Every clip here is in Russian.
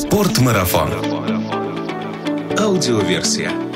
Спортмарафон. Аудиоверсия.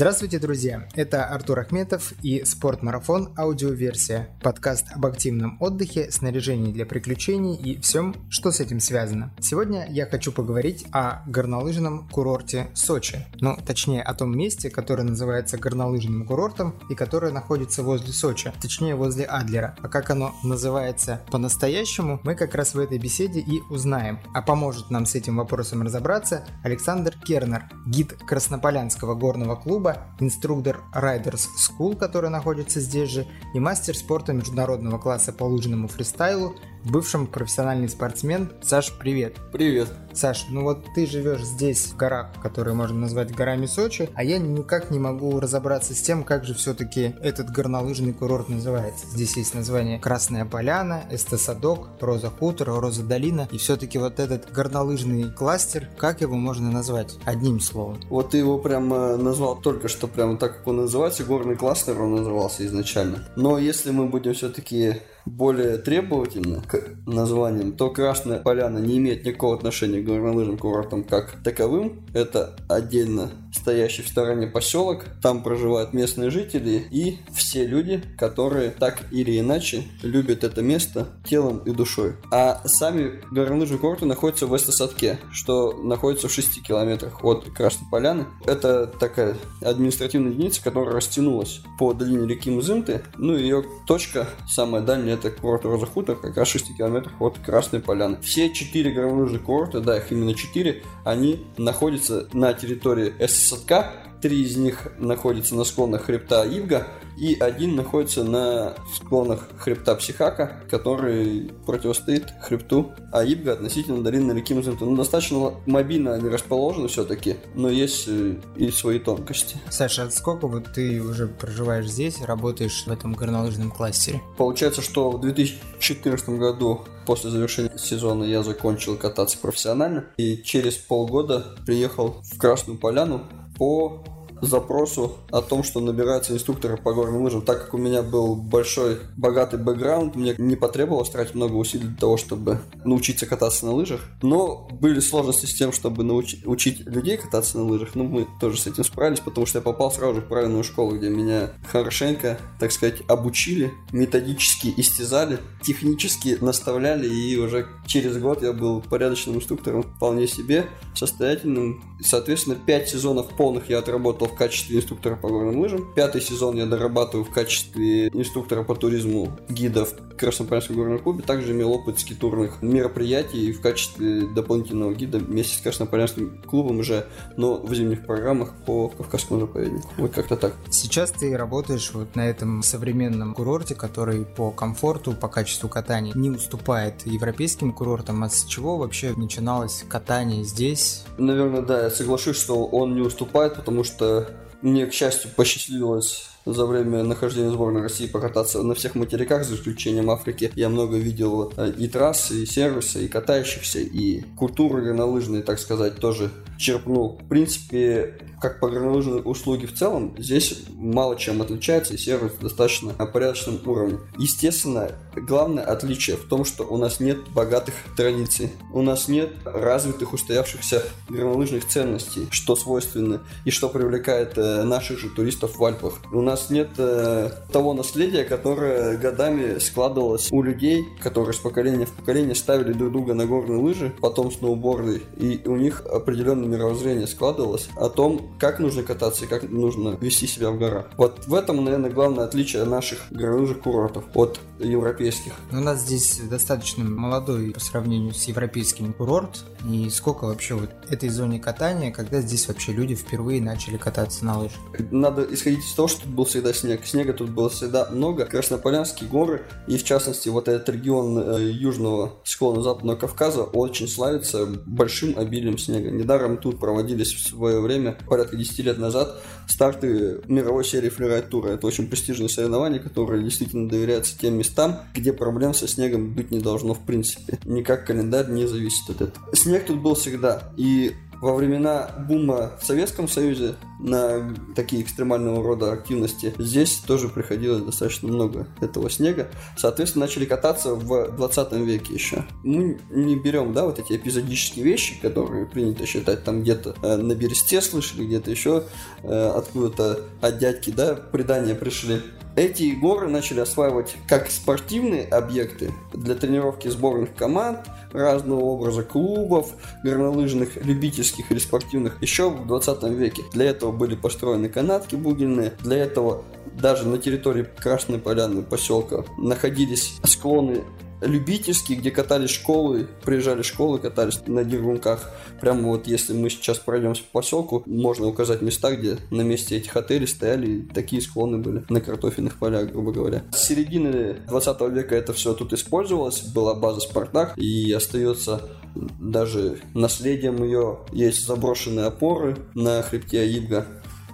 Здравствуйте, друзья! Это Артур Ахметов и Спортмарафон аудиоверсия. Подкаст об активном отдыхе, снаряжении для приключений и всем, что с этим связано. Сегодня я хочу поговорить о горнолыжном курорте Сочи. Ну, точнее, о том месте, которое называется горнолыжным курортом и которое находится возле Сочи, точнее, возле Адлера. А как оно называется по-настоящему, мы как раз в этой беседе и узнаем. А поможет нам с этим вопросом разобраться Александр Кернер, гид Краснополянского горного клуба клуба, инструктор Riders School, который находится здесь же, и мастер спорта международного класса по лыжному фристайлу бывшим профессиональный спортсмен. Саш, привет. Привет. Саш, ну вот ты живешь здесь, в горах, которые можно назвать горами Сочи, а я никак не могу разобраться с тем, как же все-таки этот горнолыжный курорт называется. Здесь есть название Красная Поляна, Эстесадок, Роза Хутор, Роза Долина, и все-таки вот этот горнолыжный кластер, как его можно назвать? Одним словом. Вот ты его прямо назвал только что, прямо так, как он называется, горный кластер он назывался изначально. Но если мы будем все-таки более требовательны к названиям, то Красная Поляна не имеет никакого отношения к горнолыжным курортам как таковым. Это отдельно стоящий в стороне поселок. Там проживают местные жители и все люди, которые так или иначе любят это место телом и душой. А сами горнолыжные курорты находятся в Эстосадке, что находится в 6 километрах от Красной Поляны. Это такая административная единица, которая растянулась по долине реки Мзымты. Ну, ее точка, самая дальняя, это курорт Роза Хутор, как раз 6 километрах от Красной Поляны. Все четыре горнолыжных курорта, да, их именно четыре, они находятся на территории СССР. Три из них находятся на склонах хребта Ивга, и один находится на склонах хребта Психака, который противостоит хребту Аибга относительно долины реки Мзымта. Ну, достаточно мобильно они расположены все-таки, но есть э, и свои тонкости. Саша, а сколько вот ты уже проживаешь здесь, работаешь в этом горнолыжном кластере? Получается, что в 2014 году после завершения сезона я закончил кататься профессионально и через полгода приехал в Красную Поляну по запросу о том, что набираются инструкторы по горным лыжам. Так как у меня был большой, богатый бэкграунд, мне не потребовалось тратить много усилий для того, чтобы научиться кататься на лыжах. Но были сложности с тем, чтобы научить учить людей кататься на лыжах. Ну, мы тоже с этим справились, потому что я попал сразу же в правильную школу, где меня хорошенько, так сказать, обучили, методически истязали, технически наставляли, и уже через год я был порядочным инструктором вполне себе, состоятельным. Соответственно, 5 сезонов полных я отработал в качестве инструктора по горным лыжам. Пятый сезон я дорабатываю в качестве инструктора по туризму гидов в Краснопольском горном клубе. Также имел опыт скитурных мероприятий в качестве дополнительного гида вместе с Краснополянским клубом уже, но в зимних программах по Кавказскому заповеднику. Вот как-то так. Сейчас ты работаешь вот на этом современном курорте, который по комфорту, по качеству катания не уступает европейским курортам. А с чего вообще начиналось катание здесь? Наверное, да, я соглашусь, что он не уступает, потому что мне, к счастью, посчастливилось за время нахождения сборной России покататься на всех материках, за исключением Африки. Я много видел э, и трассы, и сервисы, и катающихся, и культуры горнолыжные, так сказать, тоже черпнул. В принципе, как по горнолыжной услуги в целом, здесь мало чем отличается, и сервис достаточно на порядочном уровне. Естественно, главное отличие в том, что у нас нет богатых традиций, у нас нет развитых устоявшихся горнолыжных ценностей, что свойственно и что привлекает э, наших же туристов в Альпах. У нас нет э, того наследия, которое годами складывалось у людей, которые с поколения в поколение ставили друг друга на горные лыжи, потом сноуборды, и у них определенное мировоззрение складывалось о том, как нужно кататься и как нужно вести себя в горах. Вот в этом, наверное, главное отличие наших горнолыжных курортов от европейских. У нас здесь достаточно молодой по сравнению с европейским курорт. И сколько вообще вот этой зоне катания, когда здесь вообще люди впервые начали кататься на лыжах? Надо исходить из того, что тут был всегда снег. Снега тут было всегда много. Краснополянские горы и, в частности, вот этот регион э, южного склона Западного Кавказа очень славится большим обилием снега. Недаром тут проводились в свое время порядка 10 лет назад старты мировой серии фрирайд тура. Это очень престижное соревнование, которое действительно доверяется тем местам, где проблем со снегом быть не должно в принципе. Никак календарь не зависит от этого. Снег тут был всегда. И во времена бума в Советском Союзе на такие экстремального рода активности, здесь тоже приходилось достаточно много этого снега. Соответственно, начали кататься в 20 веке еще. Мы не берем, да, вот эти эпизодические вещи, которые принято считать там где-то э, на бересте слышали, где-то еще э, откуда-то от дядьки, да, предания пришли. Эти горы начали осваивать как спортивные объекты для тренировки сборных команд, разного образа клубов, горнолыжных, любительских или спортивных еще в 20 веке. Для этого были построены канатки бугельные, для этого даже на территории Красной Поляны поселка находились склоны любительские, где катались школы, приезжали школы, катались на дергунках. Прямо вот если мы сейчас пройдемся по поселку, можно указать места, где на месте этих отелей стояли такие склоны были на картофельных полях, грубо говоря. С середины 20 века это все тут использовалось, была база Спартак и остается даже наследием ее. Есть заброшенные опоры на хребте Аибга,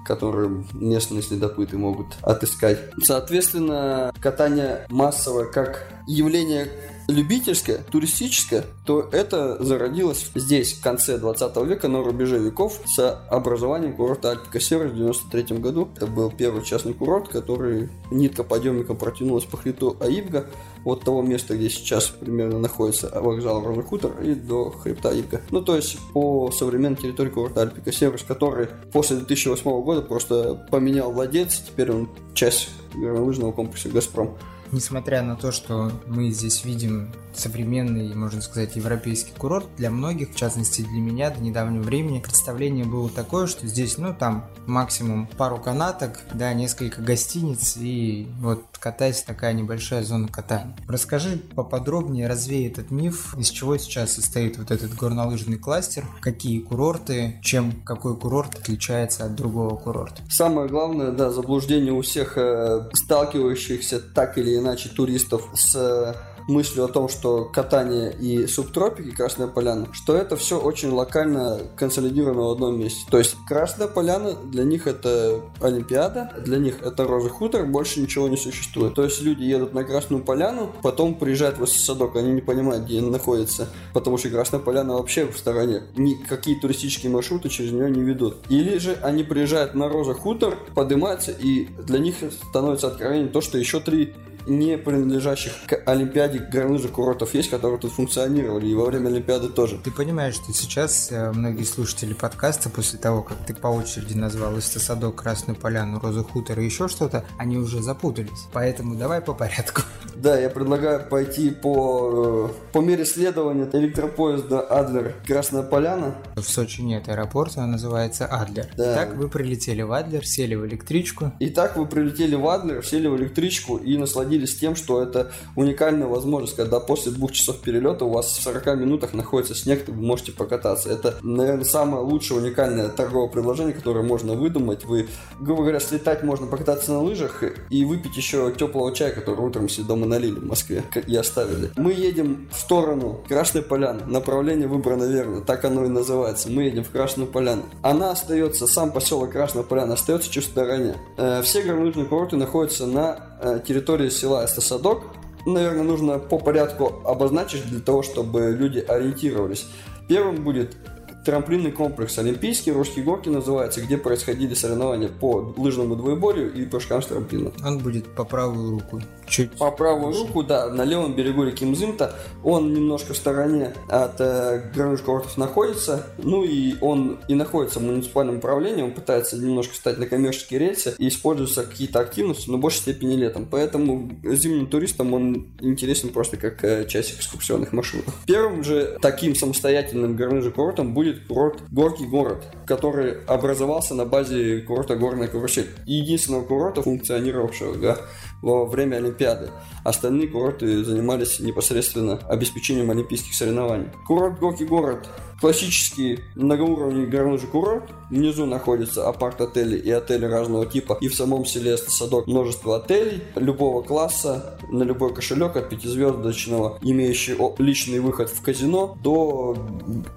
которые местные следопыты могут отыскать. Соответственно, катание массовое как явление любительское, туристическое, то это зародилось здесь, в конце 20 века, на рубеже веков, с образованием курорта Альпика Север в 93 году. Это был первый частный курорт, который нитка подъемника протянулась по хребту Аибга, от того места, где сейчас примерно находится вокзал Хутор, и до хребта Аибга. Ну, то есть, по современной территории курорта Альпика Север, который после 2008 года просто поменял владельца, теперь он часть горнолыжного комплекса «Газпром» несмотря на то, что мы здесь видим современный, можно сказать, европейский курорт, для многих, в частности для меня, до недавнего времени, представление было такое, что здесь, ну, там максимум пару канаток, да, несколько гостиниц и вот катайся такая небольшая зона катания. Расскажи поподробнее, развей этот миф, из чего сейчас состоит вот этот горнолыжный кластер, какие курорты, чем какой курорт отличается от другого курорта. Самое главное, да, заблуждение у всех э, сталкивающихся так или иначе туристов с мыслью о том, что катание и субтропики Красная Поляна, что это все очень локально консолидировано в одном месте. То есть Красная Поляна для них это Олимпиада, для них это Роза Хутор, больше ничего не существует. То есть люди едут на Красную Поляну, потом приезжают в Садок, они не понимают, где они находятся, потому что Красная Поляна вообще в стороне. Никакие туристические маршруты через нее не ведут. Или же они приезжают на Роза Хутор, поднимаются, и для них становится откровением то, что еще три не принадлежащих к Олимпиаде горнолыжных курортов есть, которые тут функционировали, и во время Олимпиады тоже. Ты понимаешь, что сейчас э, многие слушатели подкаста, после того, как ты по очереди назвал Истосадок, Красную Поляну, Розу Хутор и еще что-то, они уже запутались. Поэтому давай по порядку. Да, я предлагаю пойти по, э, по мере следования электропоезда Адлер Красная Поляна. В Сочи нет аэропорта, он называется Адлер. Да. Так вы прилетели в Адлер, сели в электричку. Итак, вы прилетели в Адлер, сели в электричку и насладились насладились тем, что это уникальная возможность, когда после двух часов перелета у вас в 40 минутах находится снег, вы можете покататься. Это, наверное, самое лучшее уникальное торговое предложение, которое можно выдумать. Вы, грубо говоря, слетать можно покататься на лыжах и выпить еще теплого чая, который утром себе дома налили в Москве и оставили. Мы едем в сторону Красной Поляны. Направление выбрано верно, так оно и называется. Мы едем в Красную Поляну. Она остается, сам поселок Красная Поляна остается чуть в стороне. Э, все горнолыжные курорты находятся на Э, территории села Эстосадок. Наверное, нужно по порядку обозначить для того, чтобы люди ориентировались. Первым будет трамплинный комплекс Олимпийский, Русские горки называется, где происходили соревнования по лыжному двоеборью и прыжкам с трамплина. Он будет по правую руку. Чуть по правую выше. руку, да, на левом берегу реки Мзымта. Он немножко в стороне от э, горных курортов находится. Ну и он и находится в муниципальном управлении. Он пытается немножко встать на коммерческие рельсы и используются какие-то активности, но в большей степени летом. Поэтому зимним туристам он интересен просто как э, часть экскурсионных маршрутов. Первым же таким самостоятельным горным курортом будет курорт Горький город, который образовался на базе курорта Горная Карусель. Единственного курорта, функционировавшего да, во время Олимпиады. Остальные курорты занимались непосредственно обеспечением олимпийских соревнований. Курорт Горький город классический многоуровневый горнолыжный курорт. Внизу находятся апарт-отели и отели разного типа. И в самом селе Садок множество отелей любого класса на любой кошелек от пятизвездочного, имеющий личный выход в казино, до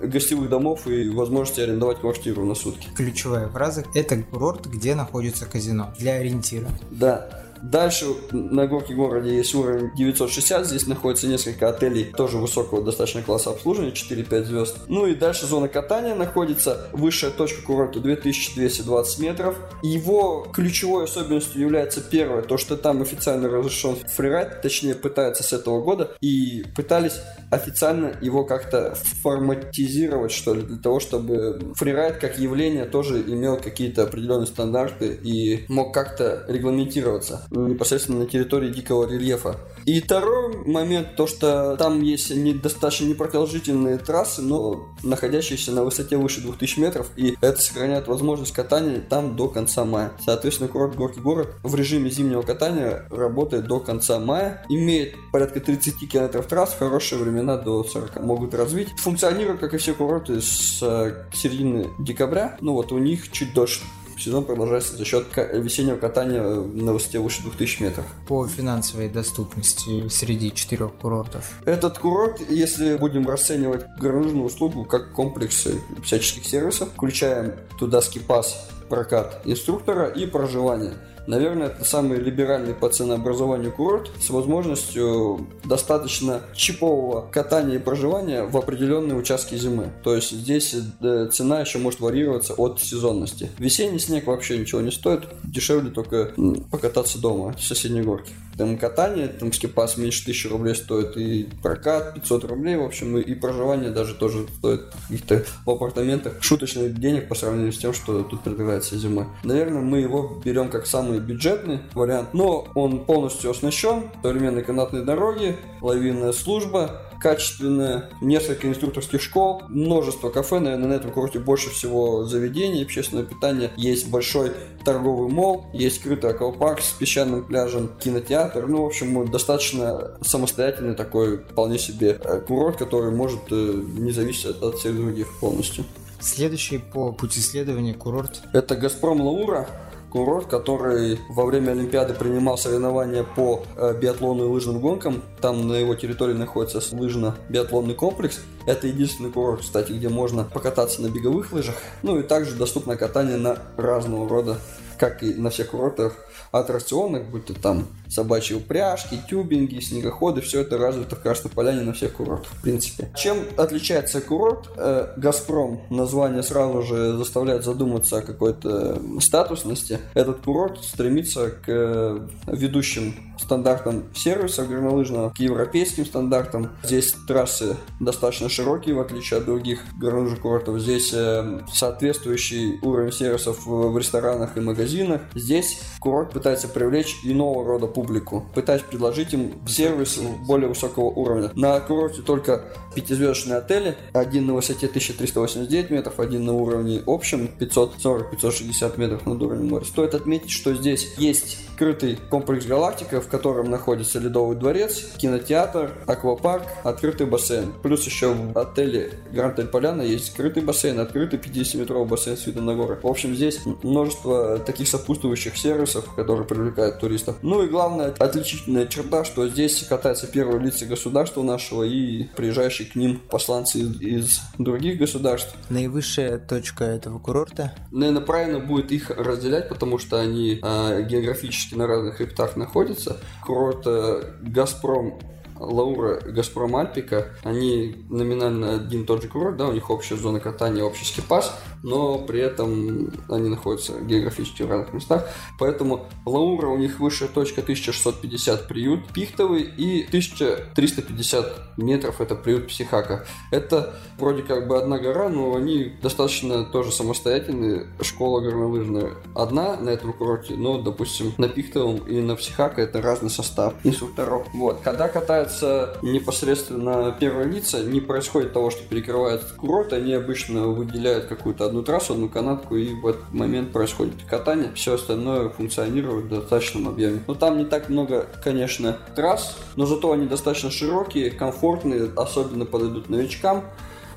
гостевых домов и возможности арендовать квартиру на сутки. Ключевая фраза – это курорт, где находится казино, для ориентира. Да. Дальше на горке городе есть уровень 960, здесь находится несколько отелей тоже высокого достаточно класса обслуживания, 4-5 звезд. Ну и дальше зона катания находится, высшая точка курорта 2220 метров. Его ключевой особенностью является первое, то что там официально разрешен фрирайд, точнее пытаются с этого года, и пытались официально его как-то форматизировать, что ли, для того, чтобы фрирайд как явление тоже имел какие-то определенные стандарты и мог как-то регламентироваться непосредственно на территории дикого рельефа. И второй момент, то что там есть не, достаточно непродолжительные трассы, но находящиеся на высоте выше 2000 метров, и это сохраняет возможность катания там до конца мая. Соответственно, курорт Горький город в режиме зимнего катания работает до конца мая, имеет порядка 30 километров трасс, хорошие времена до 40 могут развить. Функционирует, как и все курорты, с э, середины декабря, ну вот у них чуть дольше сезон продолжается за счет весеннего катания на высоте выше 2000 метров. По финансовой доступности среди четырех курортов. Этот курорт, если будем расценивать горнолыжную услугу как комплекс всяческих сервисов, включаем туда скипас, прокат инструктора и проживание – Наверное, это самый либеральный по ценообразованию курорт с возможностью достаточно чипового катания и проживания в определенные участки зимы. То есть здесь э, цена еще может варьироваться от сезонности. Весенний снег вообще ничего не стоит, дешевле только покататься дома в соседней горке там катание, там скипас меньше 1000 рублей стоит, и прокат 500 рублей, в общем, и, и проживание даже тоже стоит каких-то в апартаментах шуточных денег по сравнению с тем, что тут предлагается зимой. Наверное, мы его берем как самый бюджетный вариант, но он полностью оснащен, современные канатные дороги, лавинная служба, качественная, несколько инструкторских школ, множество кафе, наверное, на этом курорте больше всего заведений общественного питания. Есть большой торговый мол, есть скрытый аквапарк с песчаным пляжем, кинотеатр. Ну, в общем, достаточно самостоятельный такой вполне себе э, курорт, который может э, не зависеть от всех других полностью. Следующий по пути исследования курорт. Это Газпром Лаура курорт, который во время Олимпиады принимал соревнования по э, биатлону и лыжным гонкам. Там на его территории находится лыжно-биатлонный комплекс. Это единственный курорт, кстати, где можно покататься на беговых лыжах. Ну и также доступно катание на разного рода как и на всех курортах, аттракционных, будь то там собачьи упряжки, тюбинги, снегоходы, все это развито в Красной Поляне на всех курортах, в принципе. Чем отличается курорт? Э, Газпром, название сразу же заставляет задуматься о какой-то статусности. Этот курорт стремится к э, ведущим стандартам сервиса горнолыжного, к европейским стандартам. Здесь трассы достаточно широкие, в отличие от других горнолыжных курортов. Здесь э, соответствующий уровень сервисов в ресторанах и магазинах. Здесь курорт пытается привлечь иного рода публику, пытаясь предложить им сервис более высокого уровня. На курорте только пятизвездочные отели, один на высоте 1389 метров, один на уровне общем 540-560 метров над уровнем моря. Стоит отметить, что здесь есть скрытый комплекс «Галактика», в котором находится Ледовый дворец, кинотеатр, аквапарк, открытый бассейн. Плюс еще в отеле Гранд Эль Поляна есть скрытый бассейн, открытый 50-метровый бассейн с видом на горы. В общем, здесь множество таких сопутствующих сервисов, которые привлекают туристов. Ну и главная отличительная черта, что здесь катаются первые лица государства нашего и приезжающие к ним посланцы из, из других государств. Наивысшая точка этого курорта? Наверное, правильно будет их разделять, потому что они э, географически на разных хребтах находятся. Курорт э, Газпром Лаура Газпром Альпика, они номинально один и тот же курорт, да, у них общая зона катания, общий скипас, но при этом они находятся географически в разных местах, поэтому Лаура у них высшая точка 1650 приют пихтовый и 1350 метров это приют психака. Это вроде как бы одна гора, но они достаточно тоже самостоятельные, школа горнолыжная одна на этом курорте, но, допустим, на пихтовом и на психака это разный состав инструкторов. Вот, когда катают касается непосредственно первого лица, не происходит того, что перекрывает курорт, они обычно выделяют какую-то одну трассу, одну канатку, и в этот момент происходит катание, все остальное функционирует в достаточном объеме. Но там не так много, конечно, трасс, но зато они достаточно широкие, комфортные, особенно подойдут новичкам,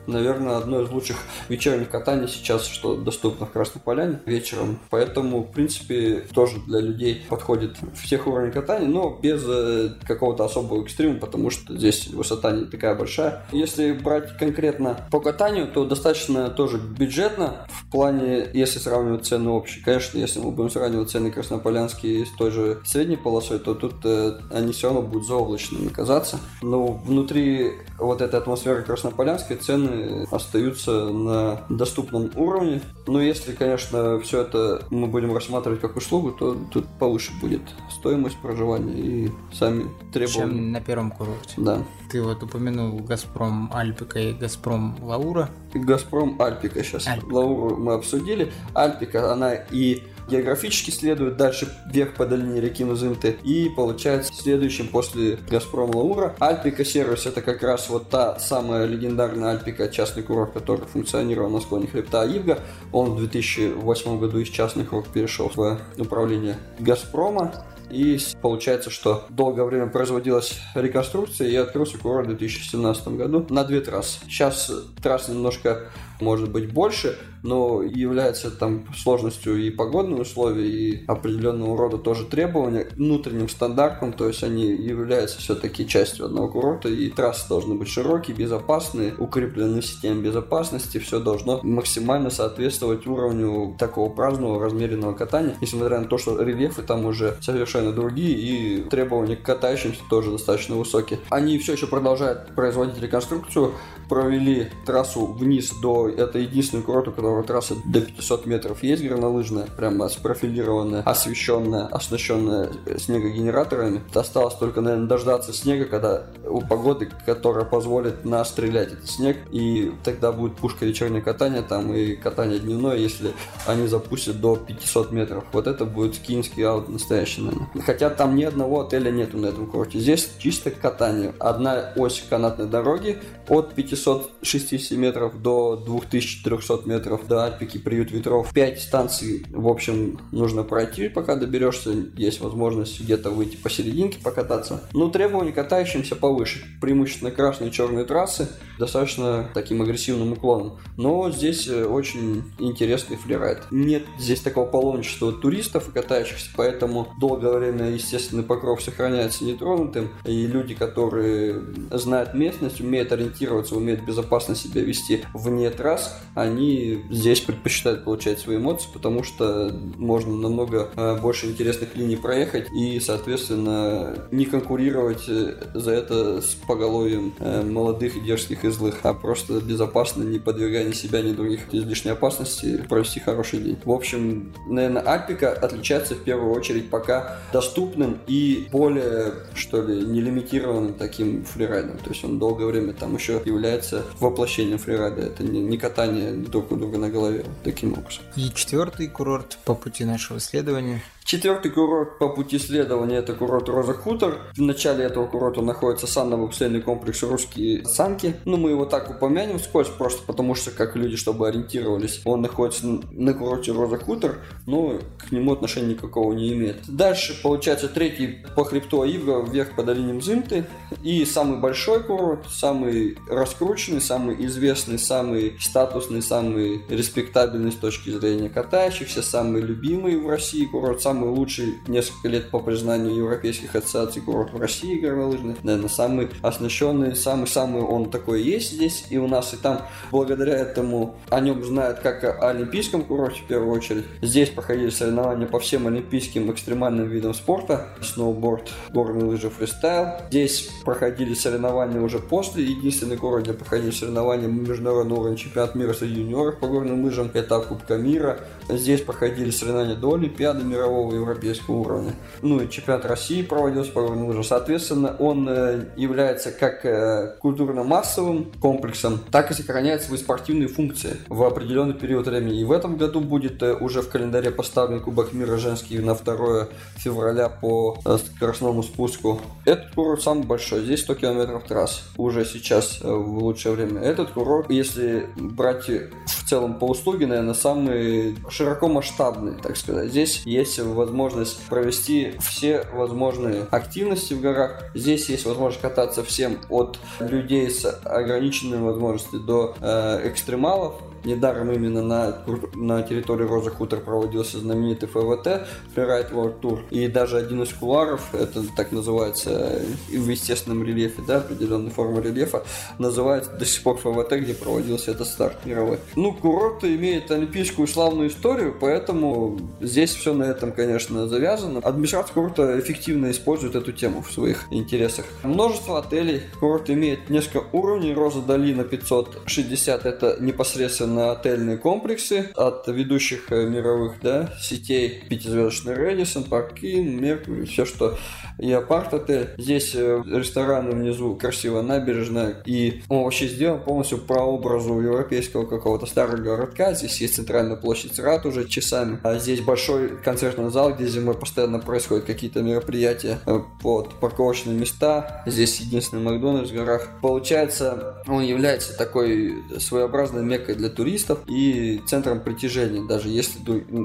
наверное, одно из лучших вечерних катаний сейчас, что доступно в Красной Поляне вечером. Поэтому, в принципе, тоже для людей подходит всех уровней катания, но без э, какого-то особого экстрима, потому что здесь высота не такая большая. Если брать конкретно по катанию, то достаточно тоже бюджетно в плане, если сравнивать цены общие. Конечно, если мы будем сравнивать цены краснополянские с той же средней полосой, то тут э, они все равно будут заоблачными казаться. Но внутри вот этой атмосферы краснополянской цены остаются на доступном уровне. Но если, конечно, все это мы будем рассматривать как услугу, то тут повыше будет стоимость проживания и сами требования. Чем на первом курорте. Да. Ты вот упомянул Газпром Альпика и Газпром Лаура. Газпром Альпика сейчас. Альпика. Лауру мы обсудили. Альпика, она и географически следует дальше вверх по долине реки Музымты и получается следующим после Газпром Лаура. Альпика сервис это как раз вот та самая легендарная Альпика частный курорт, который функционировал на склоне хребта Ивга. Он в 2008 году из частных рук перешел в управление Газпрома. И получается, что долгое время производилась реконструкция и открылся курорт в 2017 году на две трассы. Сейчас трасс немножко может быть больше, но является там сложностью и погодные условия, и определенного рода тоже требования внутренним стандартам, то есть они являются все-таки частью одного курорта, и трассы должны быть широкие, безопасные, укреплены системой безопасности, все должно максимально соответствовать уровню такого праздного, размеренного катания, несмотря на то, что рельефы там уже совершенно другие, и требования к катающимся тоже достаточно высокие. Они все еще продолжают производить реконструкцию, провели трассу вниз до... Это единственный курорт, у которого трасса до 500 метров есть горнолыжная, прямо спрофилированная, освещенная, оснащенная снегогенераторами. Осталось только, наверное, дождаться снега, когда у погоды, которая позволит нас стрелять этот снег, и тогда будет пушка вечернее катание там и катание дневное, если они запустят до 500 метров. Вот это будет скинский аут настоящий, наверное. Хотя там ни одного отеля нету на этом курорте. Здесь чисто катание. Одна ось канатной дороги от 500 560 метров до 2300 метров до Альпики, приют ветров. 5 станций, в общем, нужно пройти, пока доберешься. Есть возможность где-то выйти посерединке покататься. Но требования катающимся повыше. Преимущественно красные и черные трассы, достаточно таким агрессивным уклоном. Но здесь э, очень интересный флирайд. Нет здесь такого паломничества туристов и катающихся, поэтому долгое время естественный покров сохраняется нетронутым. И люди, которые знают местность, умеют ориентироваться, умеют безопасно себя вести вне трасс, они здесь предпочитают получать свои эмоции, потому что можно намного э, больше интересных линий проехать и, соответственно, не конкурировать э, за это с поголовьем э, молодых дерзких и злых, а просто безопасно, не подвергая ни себя, ни других излишней опасности, провести хороший день. В общем, наверное, Альпика отличается в первую очередь пока доступным и более, что ли, нелимитированным таким фрирайдом. То есть он долгое время там еще является воплощением фрирайда. Это не, не катание друг у друга на голове таким образом. И четвертый курорт по пути нашего исследования Четвертый курорт по пути следования это курорт Роза Хутор. В начале этого курорта находится санно-бобслейный комплекс Русские Санки. Ну, мы его так упомянем вскользь, просто потому что, как люди, чтобы ориентировались, он находится на курорте Роза Хутор, но к нему отношения никакого не имеет. Дальше, получается, третий по хребту Аивга вверх по долине Мзымты. И самый большой курорт, самый раскрученный, самый известный, самый статусный, самый респектабельный с точки зрения катающихся, самый любимый в России курорт, самый лучший несколько лет по признанию европейских ассоциаций курорт в России горнолыжный. Наверное, самый оснащенный, самый-самый он такой есть здесь и у нас, и там. Благодаря этому о нем знают как о олимпийском курорте в первую очередь. Здесь проходили соревнования по всем олимпийским экстремальным видам спорта. Сноуборд, горные лыжи, фристайл. Здесь проходили соревнования уже после. Единственный город, где проходили соревнования международного уровня чемпионат мира среди юниоров по горным лыжам. Это Кубка мира. Здесь проходили соревнования до Олимпиады мирового мирового европейского уровня. Ну и чемпионат России проводился по горным лыжам. Соответственно, он э, является как э, культурно-массовым комплексом, так и сохраняет свои спортивные функции в определенный период времени. И в этом году будет э, уже в календаре поставлен Кубок мира женский на 2 февраля по скоростному спуску. Этот курорт самый большой, здесь 100 километров трасс уже сейчас в лучшее время. Этот курорт, если брать в целом по услуге, наверное, самый широко масштабный, так сказать. Здесь есть возможность провести все возможные активности в горах. Здесь есть возможность кататься всем от людей с ограниченными возможностями до э, экстремалов. Недаром именно на, на территории Роза Хутор проводился знаменитый ФВТ, Freeride World Tour. И даже один из куларов, это так называется в естественном рельефе, да, определенной формы рельефа, называется до сих пор ФВТ, где проводился этот старт мировой. Ну, курорт имеет олимпийскую славную историю, поэтому здесь все на этом, конечно, завязано. Администрация курорта эффективно использует эту тему в своих интересах. Множество отелей. Курорт имеет несколько уровней. Роза Долина 560 это непосредственно отельные комплексы от ведущих э, мировых да, сетей пятизвездочный Редисон, Паркин, Меркурий, все, что и апарт-отель. Здесь э, рестораны внизу, красивая набережная, и он вообще сделан полностью по образу европейского какого-то старого городка. Здесь есть центральная площадь Рат уже часами, а здесь большой концертный зал, где зимой постоянно происходят какие-то мероприятия э, под парковочные места. Здесь единственный Макдональдс в горах. Получается, он является такой своеобразной меккой для туристов и центром притяжения, даже если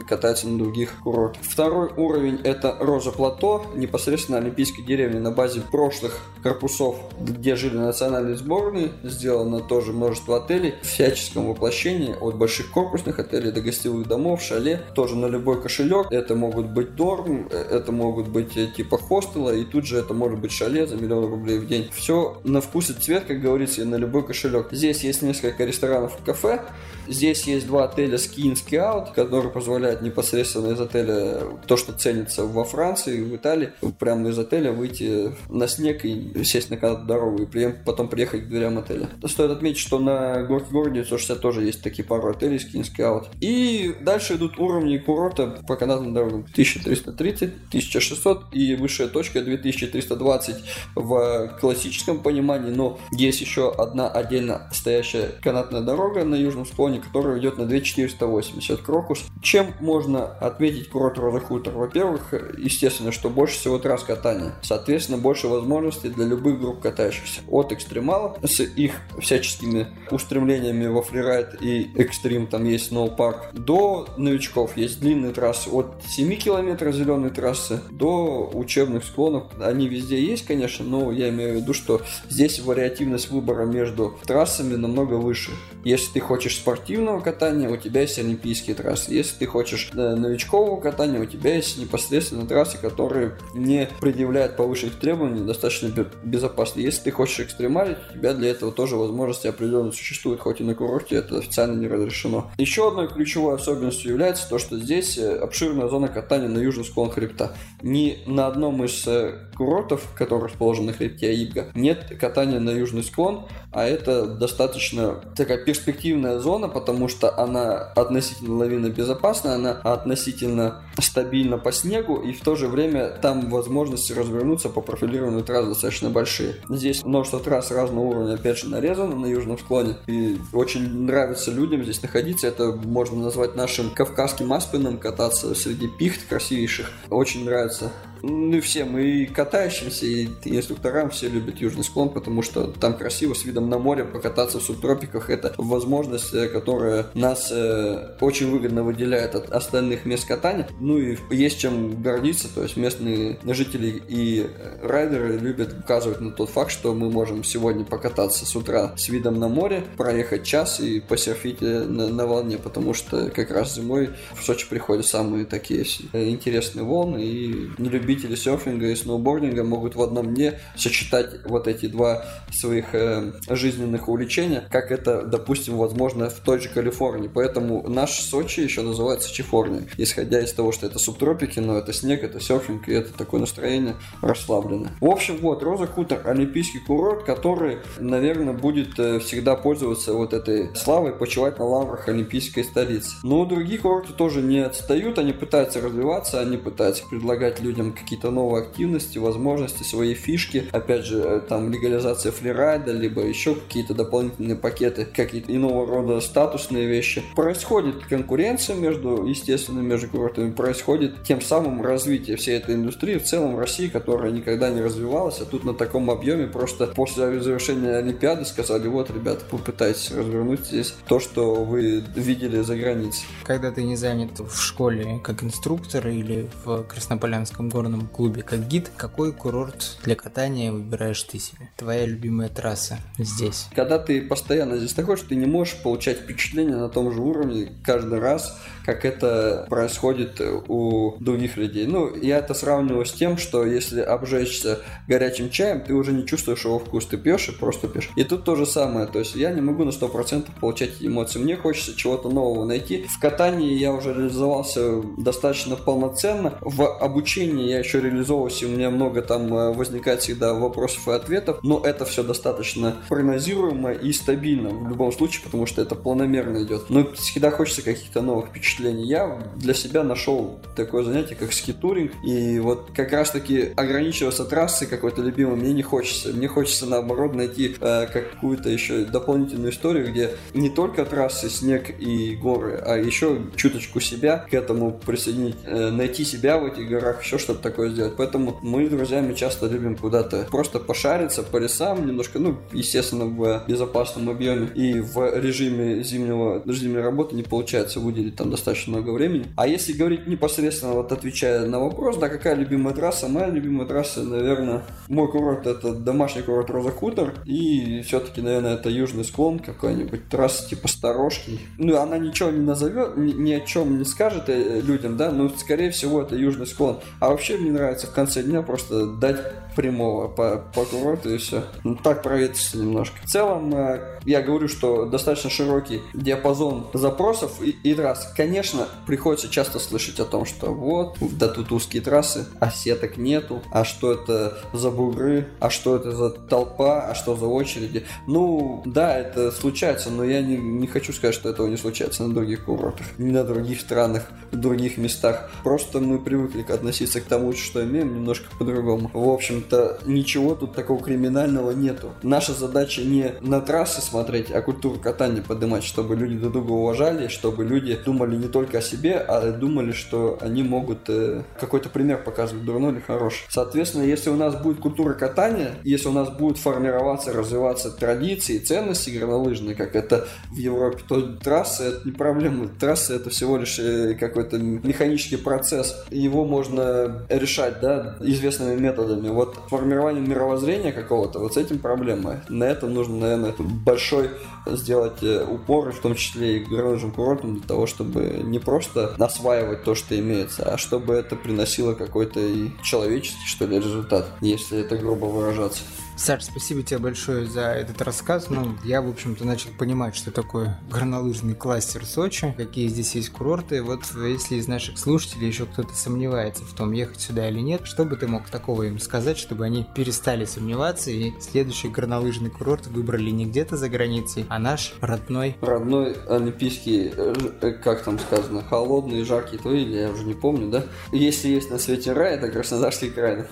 катаются на других курортах. Второй уровень это Роза Плато, непосредственно Олимпийской деревни на базе прошлых корпусов, где жили национальные сборные. Сделано тоже множество отелей в всяческом воплощении, от больших корпусных отелей до гостевых домов, шале, тоже на любой кошелек. Это могут быть дорм, э, это могут быть э, типа хостела, и тут же это может быть шале за миллион рублей в день. Все на вкус и цвет, как говорится, и на любой кошелек. Здесь есть несколько ресторанов и кафе, Здесь есть два отеля Ski and Ski Out, которые позволяют непосредственно из отеля то, что ценится во Франции, в Италии, прямо из отеля выйти на снег и сесть на канатную дорогу и потом приехать к дверям отеля. Стоит отметить, что на горке городе 960 тоже есть такие пару отелей Ski and Ski Out. И дальше идут уровни курорта по канатным дорогам 1330, 1600 и высшая точка 2320 в классическом понимании, но есть еще одна отдельно стоящая канатная дорога на южном склоне, который идет на 2480 крокус. Чем можно отметить курорт Роза Хутор? Во-первых, естественно, что больше всего трасс катания. Соответственно, больше возможностей для любых групп катающихся. От экстремалов с их всяческими устремлениями во фрирайд и экстрим, там есть сноупарк, до новичков. Есть длинные трассы от 7 километров зеленой трассы до учебных склонов. Они везде есть, конечно, но я имею в виду, что здесь вариативность выбора между трассами намного выше. Если ты хочешь спортивно спортивного катания, у тебя есть олимпийские трассы. Если ты хочешь э, новичкового катания, у тебя есть непосредственно трассы, которые не предъявляют повышенных требований, достаточно безопасны. Если ты хочешь экстремалить, у тебя для этого тоже возможности определенно существуют, хоть и на курорте это официально не разрешено. Еще одной ключевой особенностью является то, что здесь э, обширная зона катания на южный склон хребта. Ни на одном из э, курортов, который расположен на хребте Аибга, нет катания на южный склон, а это достаточно такая перспективная зона, потому что она относительно лавина безопасная, она относительно стабильна по снегу, и в то же время там возможности развернуться по профилированной трассе достаточно большие. Здесь множество трасс разного уровня, опять же, нарезано на южном склоне, и очень нравится людям здесь находиться. Это можно назвать нашим кавказским аспином, кататься среди пихт красивейших. Очень нравится ну и всем, и катающимся, и инструкторам все любят южный склон, потому что там красиво, с видом на море, покататься в субтропиках. Это возможность, э, которая нас э, очень выгодно выделяет от остальных мест катания. Ну и есть чем гордиться, то есть местные жители и райдеры любят указывать на тот факт, что мы можем сегодня покататься с утра с видом на море, проехать час и посерфить э, на, на волне, потому что как раз зимой в Сочи приходят самые такие э, интересные волны, и не любят любители серфинга и сноубординга могут в одном дне сочетать вот эти два своих э, жизненных увлечения, как это, допустим, возможно в той же Калифорнии. Поэтому наш Сочи еще называется Чифорния, исходя из того, что это субтропики, но это снег, это серфинг, и это такое настроение расслабленное. В общем, вот, Роза Хутор, олимпийский курорт, который, наверное, будет э, всегда пользоваться вот этой славой, почивать на лаврах олимпийской столицы. Но другие курорты тоже не отстают, они пытаются развиваться, они пытаются предлагать людям какие-то новые активности, возможности, свои фишки. Опять же, э, там легализация флирайда, либо еще какие-то дополнительные пакеты, какие-то иного рода статусные вещи. Происходит конкуренция между, естественно, между курортами, происходит тем самым развитие всей этой индустрии в целом в России, которая никогда не развивалась, а тут на таком объеме просто после завершения Олимпиады сказали, вот, ребята, попытайтесь развернуть здесь то, что вы видели за границей. Когда ты не занят в школе как инструктор или в Краснополянском горном клубе как гид, какой курорт для катания выбираешь ты себе? Твоя любимая трасса здесь? Когда ты постоянно здесь находишься, ты не можешь получать впечатление на том же уровне каждый раз, как это происходит у других людей. Ну, я это сравниваю с тем, что если обжечься горячим чаем, ты уже не чувствуешь его вкус, ты пьешь и просто пьешь. И тут то же самое, то есть я не могу на 100% получать эмоции, мне хочется чего-то нового найти. В катании я уже реализовался достаточно полноценно, в обучении я еще реализовывался, у меня много там э, возникает всегда вопросов и ответов, но это все достаточно прогнозируемо и стабильно в любом случае, потому что это планомерно идет. Но всегда хочется каких-то новых впечатлений. Я для себя нашел такое занятие, как скитуринг, и вот как раз-таки ограничиваться трассой какой-то любимой мне не хочется. Мне хочется, наоборот, найти э, какую-то еще дополнительную историю, где не только трассы, снег и горы, а еще чуточку себя к этому присоединить, э, найти себя в этих горах, еще что-то такое сделать. Поэтому мы с друзьями часто любим куда-то просто пошариться по лесам, немножко, ну, естественно, в безопасном объеме и в режиме зимнего, зимней работы не получается выделить там достаточно много времени. А если говорить непосредственно, вот отвечая на вопрос, да, какая любимая трасса? Моя любимая трасса, наверное, мой курорт это домашний курорт Роза Хутор. И все-таки, наверное, это южный склон какой-нибудь, трасса типа Сторожки. Ну, она ничего не назовет, ни, ни о чем не скажет э, людям, да, но, скорее всего, это южный склон. А вообще мне нравится в конце дня просто дать прямого по, по курорту и все. Ну, так проветриться немножко. В целом, э, я говорю, что достаточно широкий диапазон запросов и, и раз. Конечно, приходится часто слышать о том, что вот, да тут узкие трассы, а сеток нету, а что это за бугры, а что это за толпа, а что за очереди. Ну, да, это случается, но я не, не хочу сказать, что этого не случается на других курортах, не на других странах, в других местах. Просто мы привыкли относиться к тому, что имеем, немножко по-другому. В общем, общем-то, ничего тут такого криминального нету. Наша задача не на трассы смотреть, а культуру катания поднимать, чтобы люди друг друга уважали, чтобы люди думали не только о себе, а думали, что они могут э, какой-то пример показывать, дурной или хороший. Соответственно, если у нас будет культура катания, если у нас будут формироваться, развиваться традиции, ценности горнолыжные, как это в Европе, то трассы это не проблема. Трассы это всего лишь э, какой-то механический процесс. Его можно решать, да, известными методами. Вот формированием мировоззрения какого-то, вот с этим проблема. На этом нужно, наверное, большой сделать э, упор, в том числе и горнолыжным курортам, для того, чтобы не просто осваивать то, что имеется, а чтобы это приносило какой-то и человеческий, что ли, результат, если это грубо выражаться. Саш, спасибо тебе большое за этот рассказ. Ну, я, в общем-то, начал понимать, что такое горнолыжный кластер Сочи, какие здесь есть курорты. Вот если из наших слушателей еще кто-то сомневается в том, ехать сюда или нет, что бы ты мог такого им сказать, чтобы они перестали сомневаться и следующий горнолыжный курорт выбрали не где-то за границей, а наш родной. Родной олимпийский, э, как там сказано, холодный, жаркий твой, или я уже не помню, да? Если есть на свете рай, это Краснодарский край.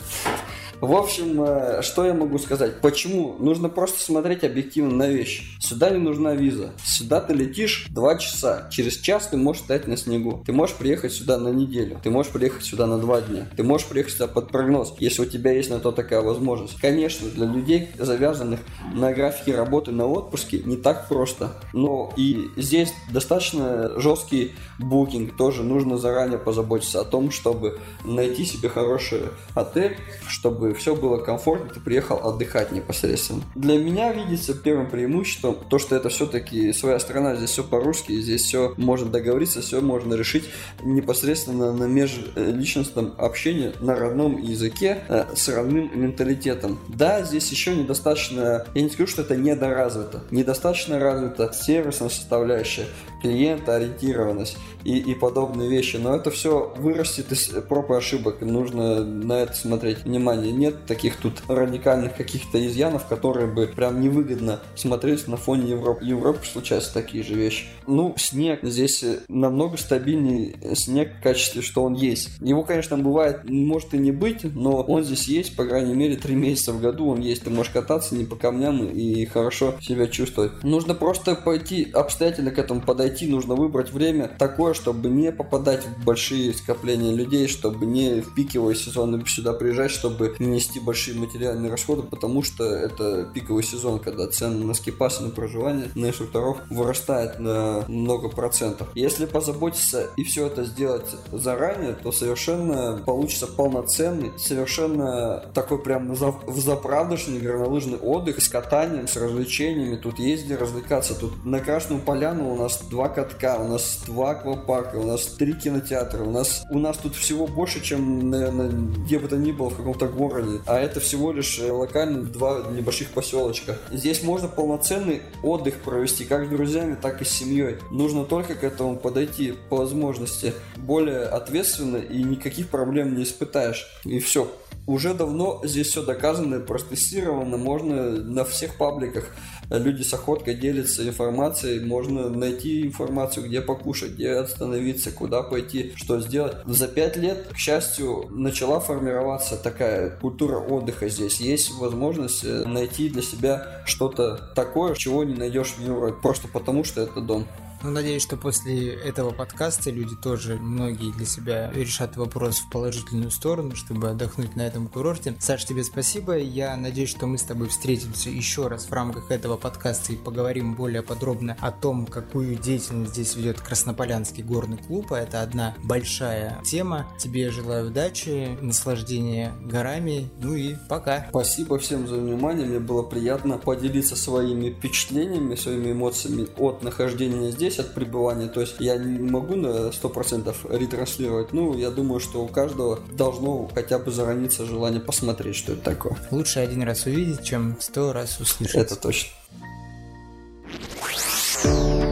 В общем, э, что я могу сказать? Почему? Нужно просто смотреть объективно на вещи. Сюда не нужна виза. Сюда ты летишь два часа. Через час ты можешь стоять на снегу. Ты можешь приехать сюда на неделю. Ты можешь приехать сюда на два дня. Ты можешь приехать сюда под прогноз, если у тебя есть на то такая возможность. Конечно, для людей, завязанных на графике работы на отпуске, не так просто. Но и здесь достаточно жесткий букинг. Тоже нужно заранее позаботиться о том, чтобы найти себе хороший отель, чтобы чтобы все было комфортно, ты приехал отдыхать непосредственно. Для меня видится первым преимуществом то, что это все-таки своя страна, здесь все по-русски, здесь все можно договориться, все можно решить непосредственно на межличностном общении на родном языке э, с родным менталитетом. Да, здесь еще недостаточно, я не скажу, что это недоразвито, недостаточно развита сервисная составляющая, клиентоориентированность и, и подобные вещи. Но это все вырастет из проб и ошибок. Нужно на это смотреть внимание. Нет таких тут радикальных каких-то изъянов, которые бы прям невыгодно смотреть на фоне Европы. Европе случаются такие же вещи. Ну, снег. Здесь намного стабильнее снег в качестве, что он есть. Его, конечно, бывает, может и не быть, но он здесь есть, по крайней мере, три месяца в году он есть. Ты можешь кататься не по камням и хорошо себя чувствовать. Нужно просто пойти обстоятельно к этому подойти, нужно выбрать время такое, чтобы не попадать в большие скопления людей, чтобы не в пиковый сезон сюда приезжать, чтобы не нести большие материальные расходы, потому что это пиковый сезон, когда цены на скипасы, на проживание, на инструкторов вырастает на много процентов. Если позаботиться и все это сделать заранее, то совершенно получится полноценный, совершенно такой прям в заправдошный горнолыжный отдых с катанием, с развлечениями. Тут есть где развлекаться. Тут на Красную Поляну у нас два катка, у нас два аквапарка, у нас три кинотеатра, у нас, у нас тут всего больше, чем, наверное, где бы то ни было в каком-то городе. А это всего лишь э, локально два небольших поселочка. Здесь можно полноценный отдых провести как с друзьями, так и с семьей. Нужно только к этому подойти по возможности более ответственно и никаких проблем не испытаешь. И все. Уже давно здесь все доказано, протестировано, можно на всех пабликах люди с охоткой делятся информацией, можно найти информацию, где покушать, где остановиться, куда пойти, что сделать. За пять лет, к счастью, начала формироваться такая культура отдыха здесь. Есть возможность э, найти для себя что-то такое, чего не найдешь в Европе, просто потому что это дом. Ну, надеюсь, что после этого подкаста люди тоже, многие для себя решат вопрос в положительную сторону, чтобы отдохнуть на этом курорте. Саш, тебе спасибо. Я надеюсь, что мы с тобой встретимся еще раз в рамках этого подкаста и поговорим более подробно о том, какую деятельность здесь ведет Краснополянский горный клуб. А это одна большая тема. Тебе желаю удачи, наслаждения горами. Ну и пока. Спасибо всем за внимание. Мне было приятно поделиться своими впечатлениями, своими эмоциями от нахождения здесь здесь от пребывания, то есть я не могу на 100% ретранслировать, ну, я думаю, что у каждого должно хотя бы зараниться желание посмотреть, что это такое. Лучше один раз увидеть, чем сто раз услышать. Это точно.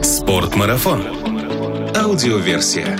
Спортмарафон. Аудиоверсия.